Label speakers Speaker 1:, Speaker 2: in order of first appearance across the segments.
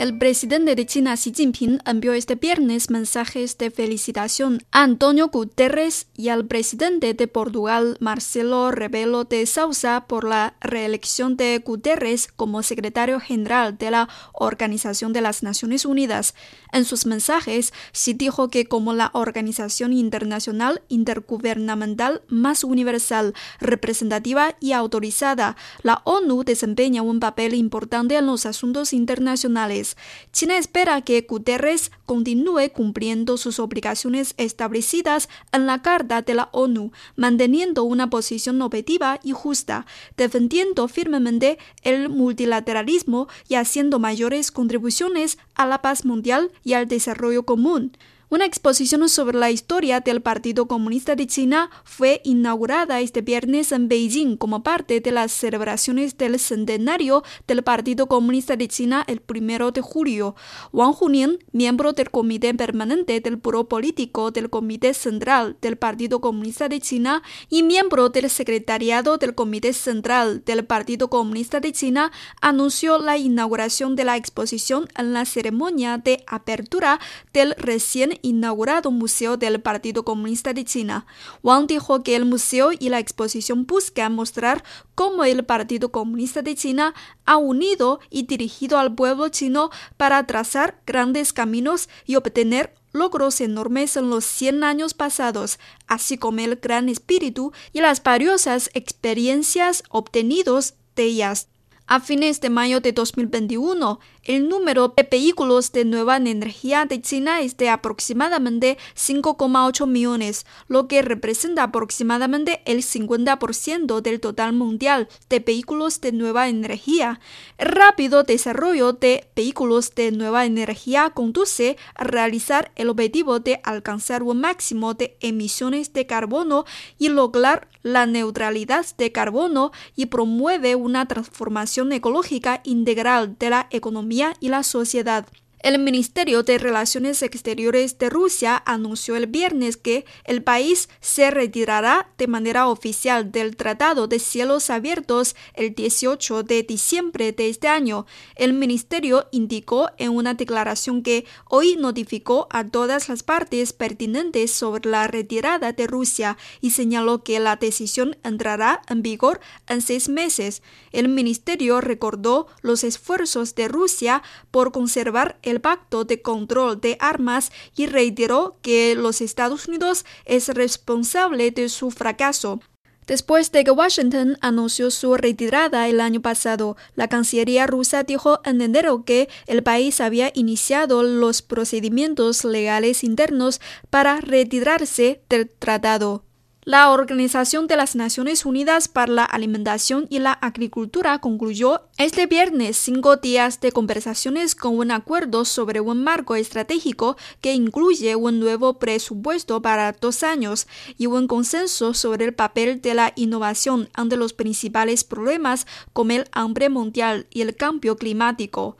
Speaker 1: El presidente de China, Xi Jinping, envió este viernes mensajes de felicitación a Antonio Guterres y al presidente de Portugal, Marcelo Rebelo de Sousa, por la reelección de Guterres como secretario general de la Organización de las Naciones Unidas. En sus mensajes, Xi dijo que como la organización internacional intergubernamental más universal, representativa y autorizada, la ONU desempeña un papel importante en los asuntos internacionales. China espera que Guterres continúe cumpliendo sus obligaciones establecidas en la Carta de la ONU, manteniendo una posición objetiva y justa, defendiendo firmemente el multilateralismo y haciendo mayores contribuciones a la paz mundial y al desarrollo común. Una exposición sobre la historia del Partido Comunista de China fue inaugurada este viernes en Beijing como parte de las celebraciones del centenario del Partido Comunista de China el primero de julio. Wang Hunin, miembro del Comité Permanente del Buró Político del Comité Central del Partido Comunista de China y miembro del Secretariado del Comité Central del Partido Comunista de China, anunció la inauguración de la exposición en la ceremonia de apertura del recién inaugurado Museo del Partido Comunista de China. Wang dijo que el museo y la exposición buscan mostrar cómo el Partido Comunista de China ha unido y dirigido al pueblo chino para trazar grandes caminos y obtener logros enormes en los 100 años pasados, así como el gran espíritu y las valiosas experiencias obtenidos de ellas. A fines de mayo de 2021, el número de vehículos de nueva energía de China es de aproximadamente 5,8 millones, lo que representa aproximadamente el 50% del total mundial de vehículos de nueva energía. El rápido desarrollo de vehículos de nueva energía conduce a realizar el objetivo de alcanzar un máximo de emisiones de carbono y lograr la neutralidad de carbono y promueve una transformación ecológica integral de la economía y la sociedad. El Ministerio de Relaciones Exteriores de Rusia anunció el viernes que el país se retirará de manera oficial del Tratado de Cielos Abiertos el 18 de diciembre de este año. El ministerio indicó en una declaración que hoy notificó a todas las partes pertinentes sobre la retirada de Rusia y señaló que la decisión entrará en vigor en seis meses. El ministerio recordó los esfuerzos de Rusia por conservar el pacto de control de armas y reiteró que los Estados Unidos es responsable de su fracaso. Después de que Washington anunció su retirada el año pasado, la Cancillería rusa dijo en enero que el país había iniciado los procedimientos legales internos para retirarse del tratado. La Organización de las Naciones Unidas para la Alimentación y la Agricultura concluyó este viernes cinco días de conversaciones con un acuerdo sobre un marco estratégico que incluye un nuevo presupuesto para dos años y un consenso sobre el papel de la innovación ante los principales problemas como el hambre mundial y el cambio climático.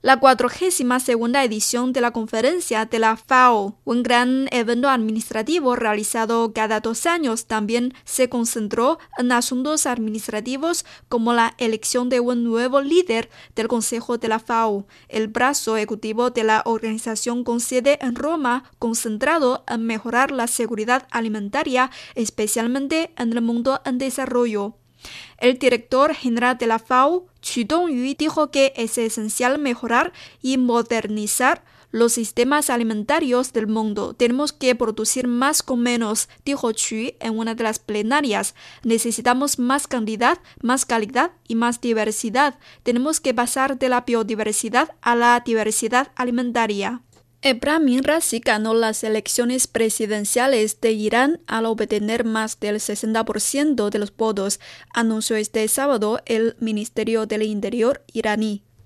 Speaker 1: La 42 segunda edición de la conferencia de la FAO, un gran evento administrativo realizado cada dos años, también se concentró en asuntos administrativos como la elección de un nuevo líder del Consejo de la FAO, el brazo ejecutivo de la organización con sede en Roma, concentrado en mejorar la seguridad alimentaria, especialmente en el mundo en desarrollo. El director general de la FAO, Xu Dongyu, dijo que es esencial mejorar y modernizar los sistemas alimentarios del mundo. Tenemos que producir más con menos, dijo Xu en una de las plenarias. Necesitamos más cantidad, más calidad y más diversidad. Tenemos que pasar de la biodiversidad a la diversidad alimentaria. Ebrahim Razi ganó las elecciones presidenciales de Irán al obtener más del 60% de los votos, anunció este sábado el Ministerio del Interior iraní.